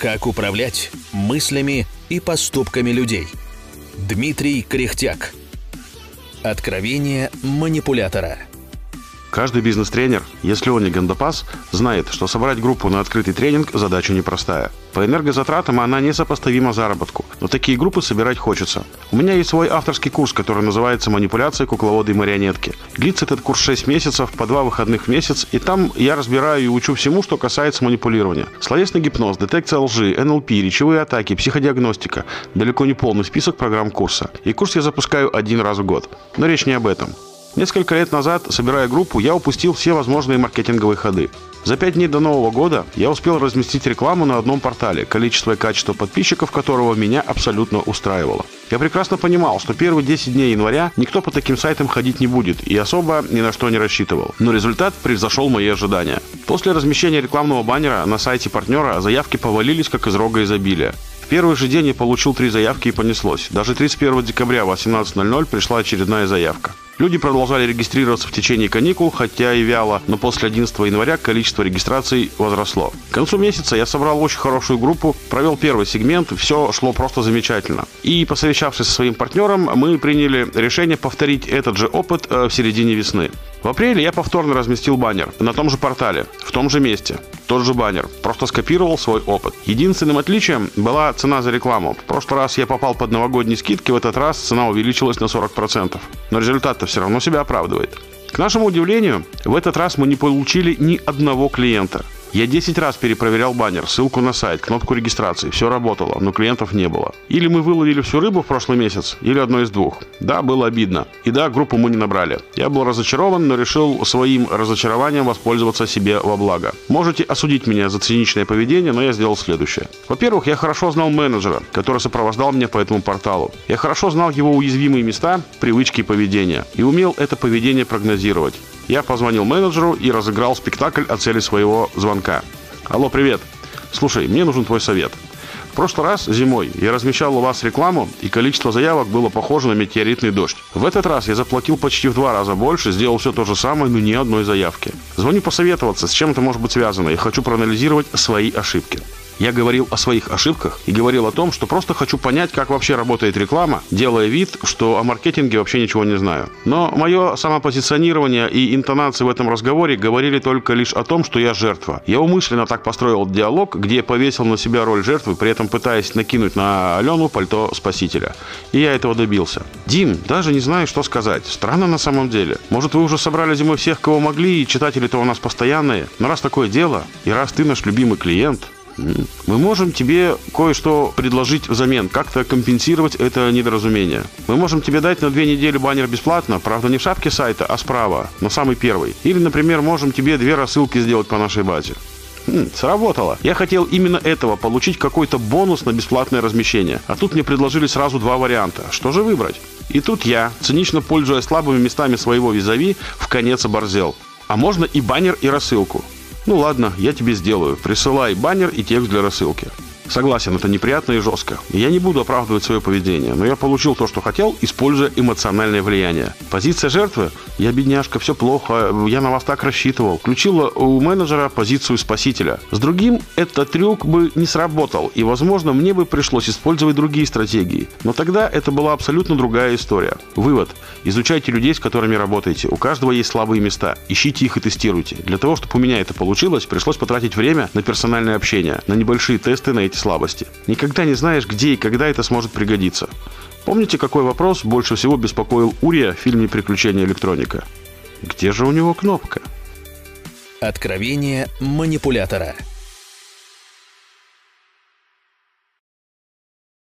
Как управлять мыслями и поступками людей. Дмитрий Кряхтяк. Откровение манипулятора. Каждый бизнес-тренер, если он не гандапас, знает, что собрать группу на открытый тренинг – задача непростая. По энергозатратам она несопоставима заработку, но такие группы собирать хочется. У меня есть свой авторский курс, который называется «Манипуляции, кукловоды и марионетки». Длится этот курс 6 месяцев, по 2 выходных в месяц, и там я разбираю и учу всему, что касается манипулирования. Словесный гипноз, детекция лжи, НЛП, речевые атаки, психодиагностика – далеко не полный список программ курса. И курс я запускаю один раз в год. Но речь не об этом. Несколько лет назад, собирая группу, я упустил все возможные маркетинговые ходы. За пять дней до Нового года я успел разместить рекламу на одном портале, количество и качество подписчиков которого меня абсолютно устраивало. Я прекрасно понимал, что первые 10 дней января никто по таким сайтам ходить не будет и особо ни на что не рассчитывал. Но результат превзошел мои ожидания. После размещения рекламного баннера на сайте партнера заявки повалились как из рога изобилия первый же день я получил три заявки и понеслось. Даже 31 декабря в 18.00 пришла очередная заявка. Люди продолжали регистрироваться в течение каникул, хотя и вяло, но после 11 января количество регистраций возросло. К концу месяца я собрал очень хорошую группу, провел первый сегмент, все шло просто замечательно. И посовещавшись со своим партнером, мы приняли решение повторить этот же опыт э, в середине весны. В апреле я повторно разместил баннер на том же портале, в том же месте. Тот же баннер, просто скопировал свой опыт. Единственным отличием была цена за рекламу. В прошлый раз я попал под новогодние скидки, в этот раз цена увеличилась на 40%. Но результат-то все равно себя оправдывает. К нашему удивлению, в этот раз мы не получили ни одного клиента. Я 10 раз перепроверял баннер, ссылку на сайт, кнопку регистрации. Все работало, но клиентов не было. Или мы выловили всю рыбу в прошлый месяц, или одно из двух. Да, было обидно. И да, группу мы не набрали. Я был разочарован, но решил своим разочарованием воспользоваться себе во благо. Можете осудить меня за циничное поведение, но я сделал следующее. Во-первых, я хорошо знал менеджера, который сопровождал меня по этому порталу. Я хорошо знал его уязвимые места, привычки и поведения. И умел это поведение прогнозировать. Я позвонил менеджеру и разыграл спектакль о цели своего звонка. Алло, привет. Слушай, мне нужен твой совет. В прошлый раз зимой я размещал у вас рекламу, и количество заявок было похоже на метеоритный дождь. В этот раз я заплатил почти в два раза больше, сделал все то же самое, но ни одной заявки. Звоню посоветоваться, с чем это может быть связано, и хочу проанализировать свои ошибки. Я говорил о своих ошибках и говорил о том, что просто хочу понять, как вообще работает реклама, делая вид, что о маркетинге вообще ничего не знаю. Но мое самопозиционирование и интонации в этом разговоре говорили только лишь о том, что я жертва. Я умышленно так построил диалог, где повесил на себя роль жертвы, при этом пытаясь накинуть на Алену пальто спасителя. И я этого добился. Дим, даже не знаю, что сказать. Странно на самом деле. Может, вы уже собрали зимой всех, кого могли, и читатели-то у нас постоянные. Но раз такое дело, и раз ты наш любимый клиент, мы можем тебе кое-что предложить взамен, как-то компенсировать это недоразумение. Мы можем тебе дать на две недели баннер бесплатно, правда не в шапке сайта, а справа, на самый первый. Или, например, можем тебе две рассылки сделать по нашей базе. Хм, сработало. Я хотел именно этого, получить какой-то бонус на бесплатное размещение. А тут мне предложили сразу два варианта. Что же выбрать? И тут я, цинично пользуясь слабыми местами своего визави, в конец оборзел. А можно и баннер, и рассылку. Ну ладно, я тебе сделаю. Присылай баннер и текст для рассылки. Согласен, это неприятно и жестко. Я не буду оправдывать свое поведение, но я получил то, что хотел, используя эмоциональное влияние. Позиция жертвы «Я бедняжка, все плохо, я на вас так рассчитывал» включила у менеджера позицию спасителя. С другим этот трюк бы не сработал, и, возможно, мне бы пришлось использовать другие стратегии. Но тогда это была абсолютно другая история. Вывод. Изучайте людей, с которыми работаете. У каждого есть слабые места. Ищите их и тестируйте. Для того, чтобы у меня это получилось, пришлось потратить время на персональное общение, на небольшие тесты на эти слабости. Никогда не знаешь, где и когда это сможет пригодиться. Помните, какой вопрос больше всего беспокоил Урия в фильме «Приключения электроника»? Где же у него кнопка? Откровение манипулятора –